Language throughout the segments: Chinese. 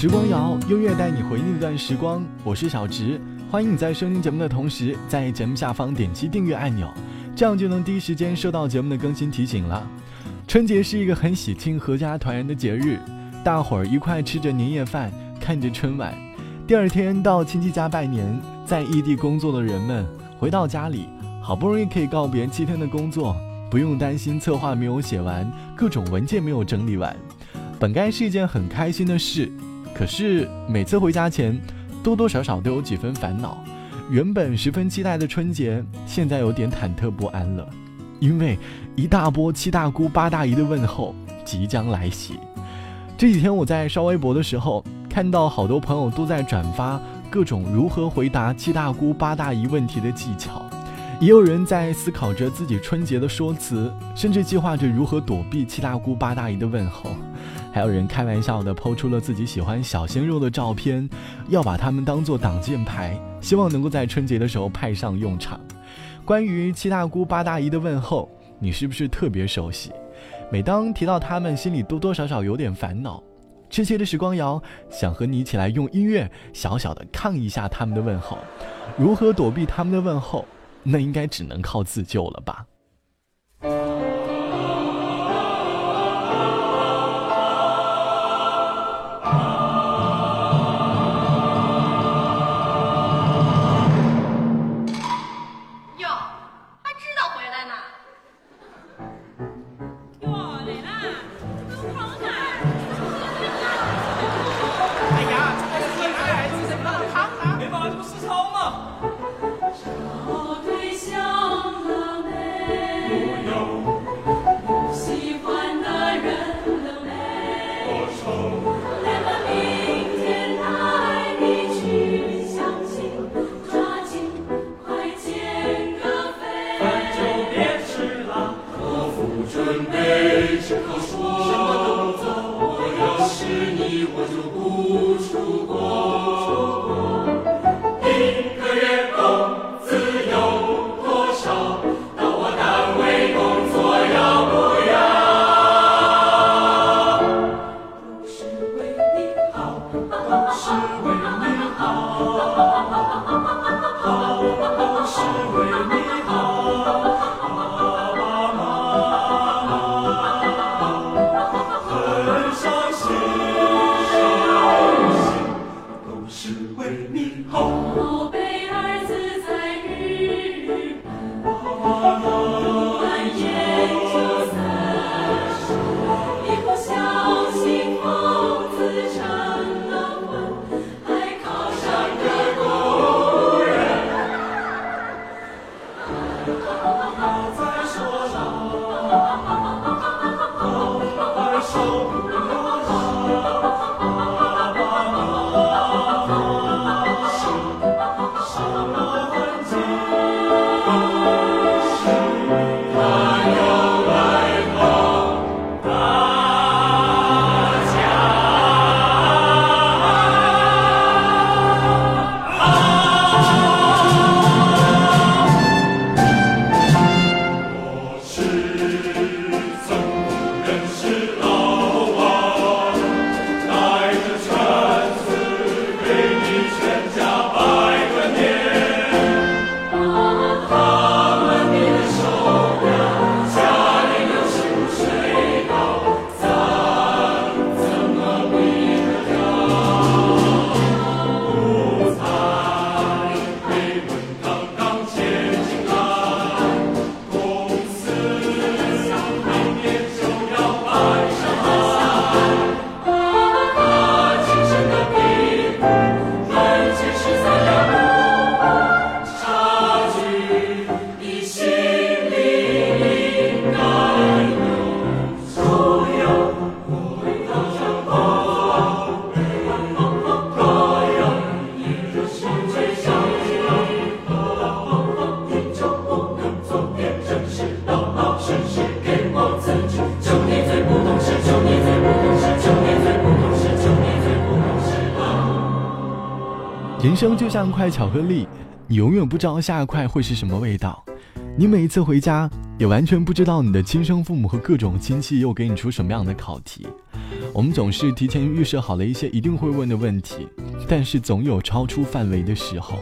时光谣，音乐带你回忆那段时光。我是小植，欢迎你在收听节目的同时，在节目下方点击订阅按钮，这样就能第一时间收到节目的更新提醒了。春节是一个很喜庆、阖家团圆的节日，大伙儿一块吃着年夜饭，看着春晚，第二天到亲戚家拜年。在异地工作的人们回到家里，好不容易可以告别七天的工作，不用担心策划没有写完，各种文件没有整理完，本该是一件很开心的事。可是每次回家前，多多少少都有几分烦恼。原本十分期待的春节，现在有点忐忑不安了，因为一大波七大姑八大姨的问候即将来袭。这几天我在刷微博的时候，看到好多朋友都在转发各种如何回答七大姑八大姨问题的技巧，也有人在思考着自己春节的说辞，甚至计划着如何躲避七大姑八大姨的问候。还有人开玩笑的抛出了自己喜欢小鲜肉的照片，要把他们当做挡箭牌，希望能够在春节的时候派上用场。关于七大姑八大姨的问候，你是不是特别熟悉？每当提到他们，心里多多少少有点烦恼。这期的时光谣想和你一起来用音乐小小的抗议一下他们的问候。如何躲避他们的问候？那应该只能靠自救了吧。宝贝儿子就像一块巧克力，你永远不知道下一块会是什么味道。你每一次回家，也完全不知道你的亲生父母和各种亲戚又给你出什么样的考题。我们总是提前预设好了一些一定会问的问题，但是总有超出范围的时候。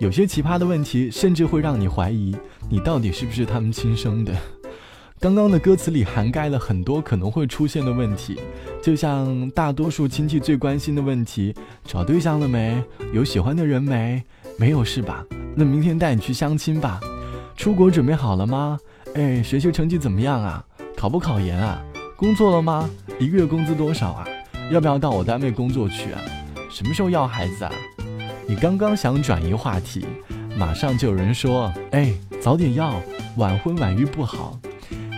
有些奇葩的问题，甚至会让你怀疑你到底是不是他们亲生的。刚刚的歌词里涵盖了很多可能会出现的问题，就像大多数亲戚最关心的问题：找对象了没？有喜欢的人没？没有是吧？那明天带你去相亲吧。出国准备好了吗？哎，学习成绩怎么样啊？考不考研啊？工作了吗？一个月工资多少啊？要不要到我单位工作去啊？什么时候要孩子啊？你刚刚想转移话题，马上就有人说：“哎，早点要，晚婚晚育不好。”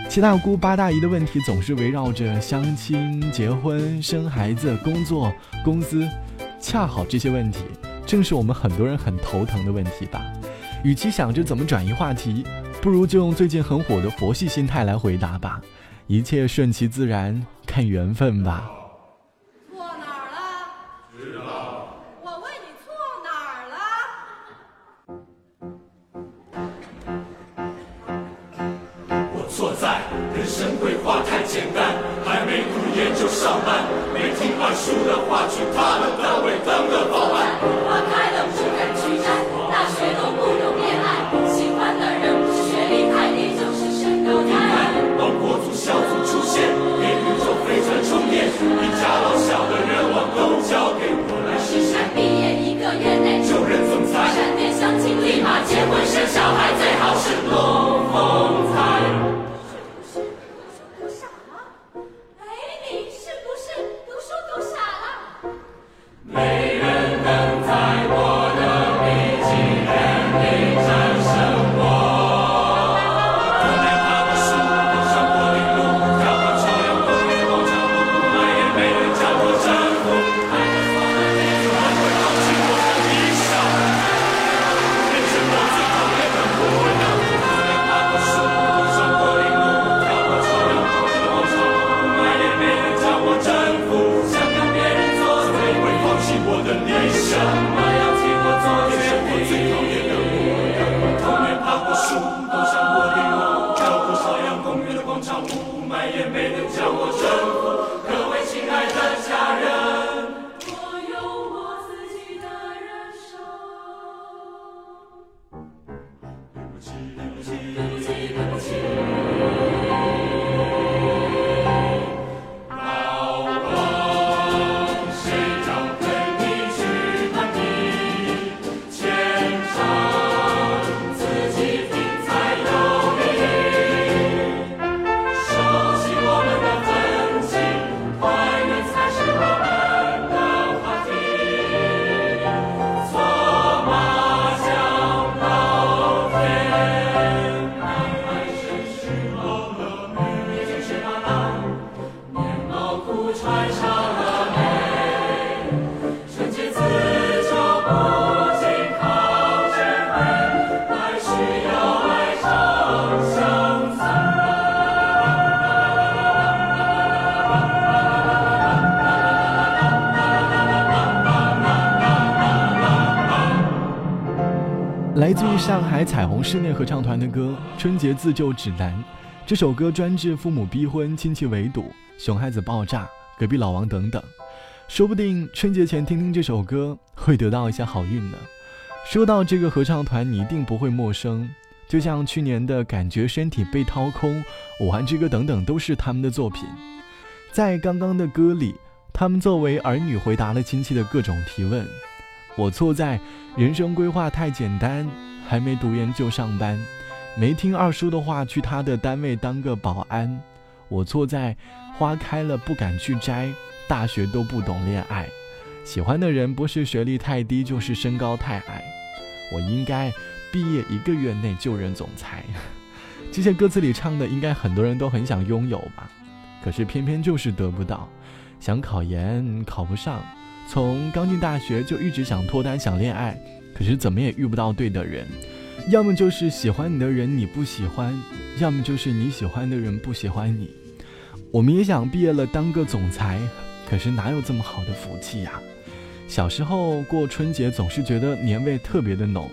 七大姑八大姨的问题总是围绕着相亲、结婚、生孩子、工作、工资，恰好这些问题正是我们很多人很头疼的问题吧。与其想着怎么转移话题，不如就用最近很火的佛系心态来回答吧。一切顺其自然，看缘分吧。来自于上海彩虹室内合唱团的歌《春节自救指南》，这首歌专治父母逼婚、亲戚围堵、熊孩子爆炸、隔壁老王等等。说不定春节前听听这首歌会得到一些好运呢。说到这个合唱团，你一定不会陌生，就像去年的感觉身体被掏空、武汉之歌等等，都是他们的作品。在刚刚的歌里，他们作为儿女回答了亲戚的各种提问。我错在人生规划太简单，还没读研就上班，没听二叔的话去他的单位当个保安。我错在花开了不敢去摘，大学都不懂恋爱，喜欢的人不是学历太低就是身高太矮。我应该毕业一个月内就任总裁。这些歌词里唱的，应该很多人都很想拥有吧，可是偏偏就是得不到，想考研考不上。从刚进大学就一直想脱单想恋爱，可是怎么也遇不到对的人，要么就是喜欢你的人你不喜欢，要么就是你喜欢的人不喜欢你。我们也想毕业了当个总裁，可是哪有这么好的福气呀？小时候过春节总是觉得年味特别的浓，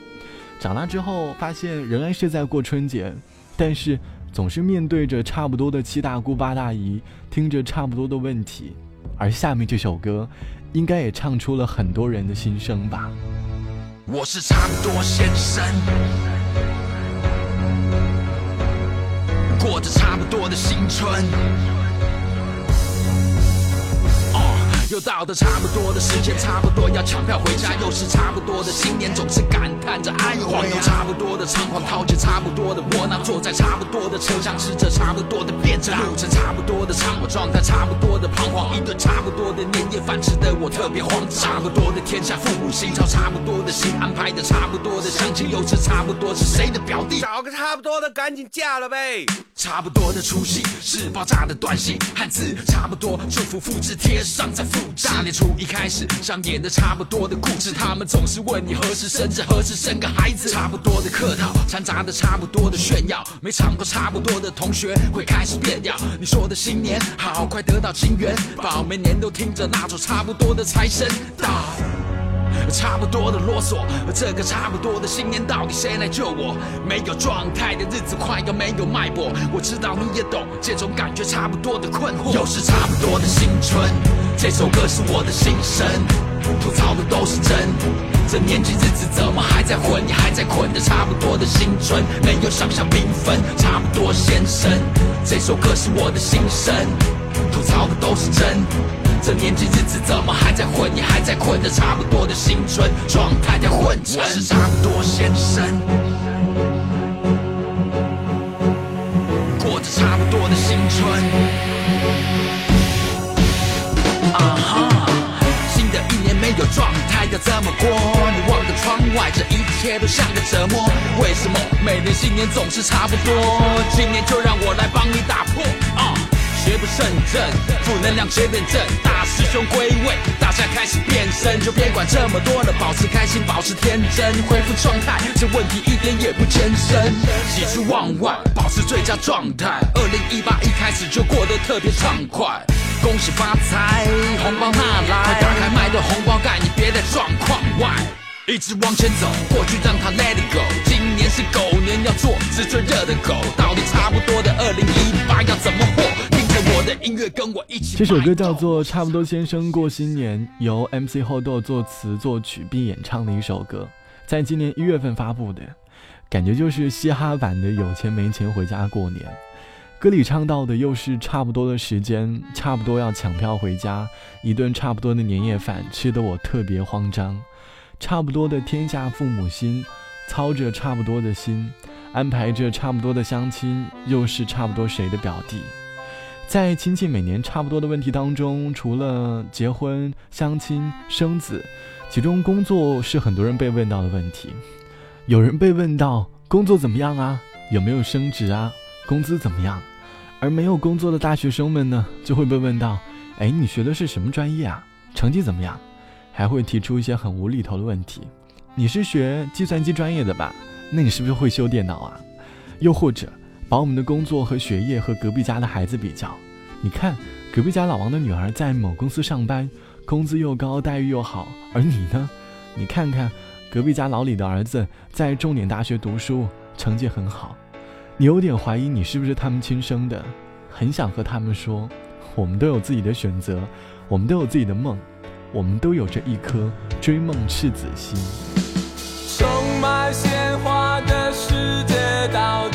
长大之后发现仍然是在过春节，但是总是面对着差不多的七大姑八大姨，听着差不多的问题。而下面这首歌，应该也唱出了很多人的心声吧。我是差不多先生，过着差不多的新春。又到了差不多的时间，差不多要抢票回家，又是差不多的新年，总是感叹着哎呦，晃悠差不多的仓皇，掏着差不多的窝囊，坐在差不多的车厢，吃着差不多的便当，路程差不多的长，我状态差不多的彷徨，一顿差不多的年夜饭吃的我特别慌张，差不多的天下父母心，操差不多的心，安排的差不多的相亲，又是差不多是谁的表弟，找个差不多的赶紧嫁了呗。差不多的出戏是爆炸的短信，汉字差不多，祝福复制贴上再大年初一开始上演的差不多的故事，他们总是问你何时生日，何时生个孩子。差不多的客套掺杂的差不多的炫耀，没尝过差不多的同学会开始变调。你说的新年好，快得到金元宝，每年都听着那首差不多的财神到。差不多的啰嗦，这个差不多的新年到底谁来救我？没有状态的日子快要没有脉搏，我知道你也懂这种感觉，差不多的困惑。又是差不多的新春，这首歌是我的心声，吐槽的都是真。这年纪日子怎么还在混？你还在捆着差不多的新春，没有想象缤纷。差不多先生，这首歌是我的心声，吐槽的都是真。这年纪日子怎么还在混？你还在捆着差不多的新春状态在混着。我是差不多先生，过着差不多的新春。啊哈，新的一年没有状态要怎么过？你望着窗外，这一切都像个折磨。为什么每年新年总是差不多？今年就让我来帮你打破。啊。绝不胜正，负能量随便正。大师兄归位，大家开始变身，就别管这么多了，保持开心，保持天真，恢复状态，这问题一点也不艰深。喜出望外，保持最佳状态。二零一八一开始就过得特别畅快，恭喜发财，红包拿来，打开麦的红包盖，你别在状况外，一直往前走，过去让它 let it go。今年是狗年，要做只最热的狗，到底差不多的二零一八要怎么过？听着我的音乐，跟我一起？这首歌叫做《差不多先生过新年》，由 MC 后豆作词作曲并演唱的一首歌，在今年一月份发布的，感觉就是嘻哈版的“有钱没钱回家过年”。歌里唱到的又是差不多的时间，差不多要抢票回家，一顿差不多的年夜饭吃得我特别慌张。差不多的天下父母心，操着差不多的心，安排着差不多的相亲，又是差不多谁的表弟。在亲戚每年差不多的问题当中，除了结婚、相亲、生子，其中工作是很多人被问到的问题。有人被问到工作怎么样啊，有没有升职啊，工资怎么样？而没有工作的大学生们呢，就会被问到：哎，你学的是什么专业啊？成绩怎么样？还会提出一些很无厘头的问题：你是学计算机专业的吧？那你是不是会修电脑啊？又或者？把我们的工作和学业和隔壁家的孩子比较，你看隔壁家老王的女儿在某公司上班，工资又高，待遇又好，而你呢？你看看隔壁家老李的儿子在重点大学读书，成绩很好，你有点怀疑你是不是他们亲生的，很想和他们说，我们都有自己的选择，我们都有自己的梦，我们都有着一颗追梦赤子心。充满鲜花的世界到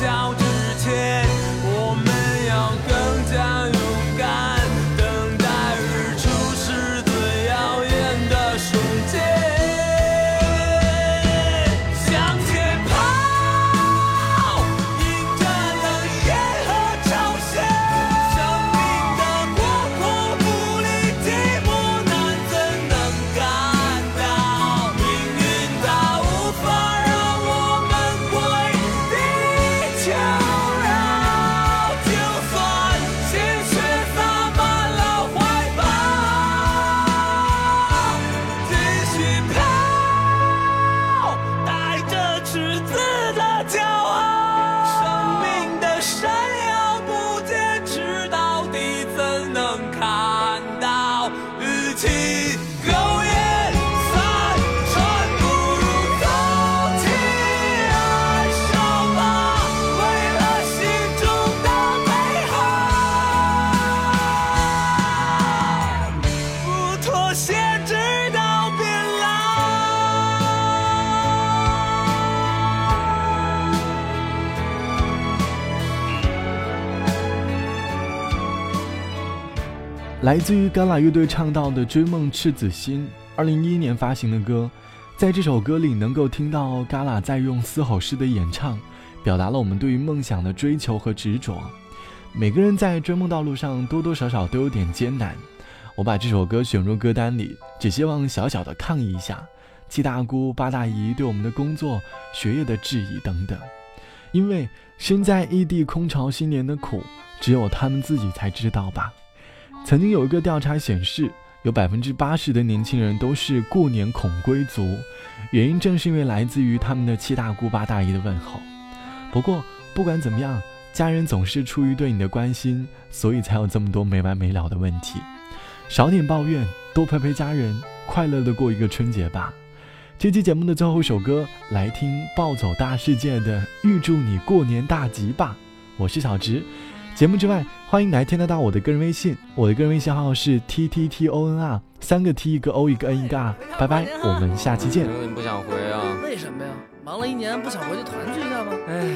笑着来自于嘎啦乐队唱到的《追梦赤子心》，二零一一年发行的歌，在这首歌里能够听到嘎啦在用嘶吼式的演唱，表达了我们对于梦想的追求和执着。每个人在追梦道路上多多少少都有点艰难，我把这首歌选入歌单里，只希望小小的抗议一下七大姑八大姨对我们的工作、学业的质疑等等。因为身在异地空巢新年的苦，只有他们自己才知道吧。曾经有一个调查显示，有百分之八十的年轻人都是过年恐归族，原因正是因为来自于他们的七大姑八大姨的问候。不过不管怎么样，家人总是出于对你的关心，所以才有这么多没完没了的问题。少点抱怨，多陪陪家人，快乐的过一个春节吧。这期节目的最后一首歌，来听暴走大世界的《预祝你过年大吉吧》。我是小直。节目之外，欢迎来添加到我的个人微信，我的个人微信号是 t t t o n r，三个 t 一个 o 一个 n 一个 r。拜拜，我们下期见。你不想回啊？为什么呀？忙了一年，不想回去团聚一下吗？哎，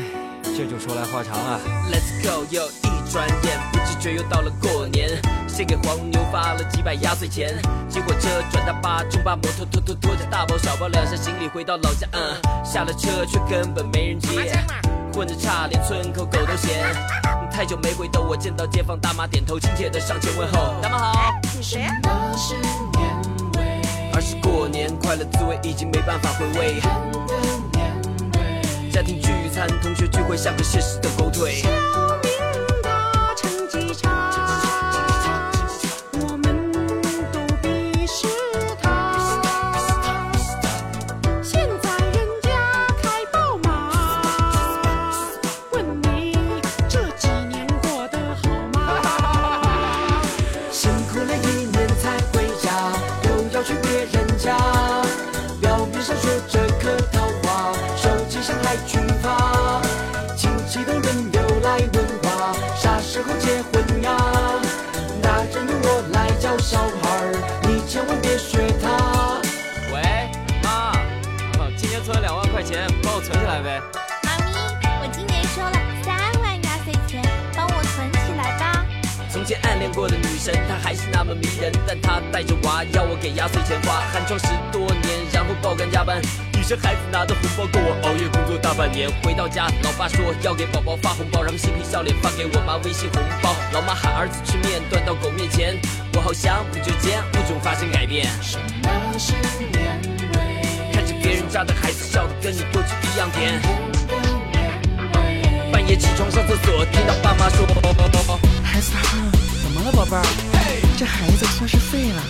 这就说来话长啊。Let's go，又一转眼，不知觉又到了过年。先给黄牛发了几百压岁钱，骑火车转大巴，中巴摩托拖拖拖着大包小包两箱行李回到老家。嗯，下了车却根本没人接，混着差连村口狗都嫌。太久没回头，我见到街坊大妈点头，亲切的上前问候，大妈好。你谁呀？而是过年快乐滋味已经没办法回味。家庭聚餐、同学聚会像个现实的狗腿。小孩儿，你千万别学他。喂，妈，哦今年存了两万块钱，帮我存起来呗。妈咪，我今年收了三万压岁钱，帮我存起来吧。从前暗恋过的女神，她还是那么迷人，但她带着娃要我给压岁钱花，寒窗十多年，然后爆肝加班。这孩子拿的红包够我熬夜工作大半年。回到家，老爸说要给宝宝发红包，然后嬉皮笑脸发给我妈微信红包。老妈喊儿子吃面，端到狗面前，我好想不久间物种发生改变。看着别人家的孩子笑得跟你过去一样甜。半夜起床上厕所，听到爸妈说。孩子他怎么了，宝贝儿？这孩子算是废了，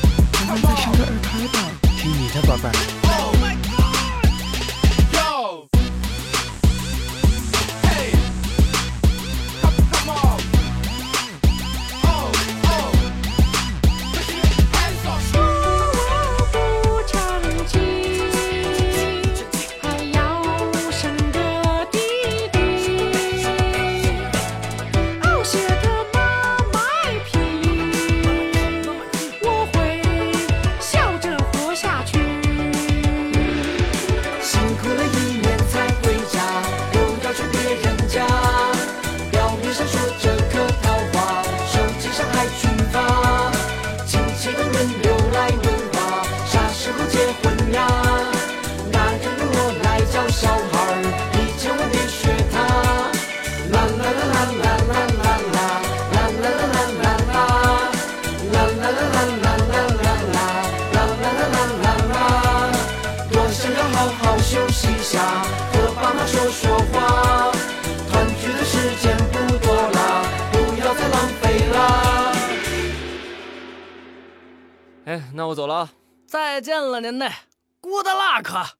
我走了。再见了您嘞，Good luck。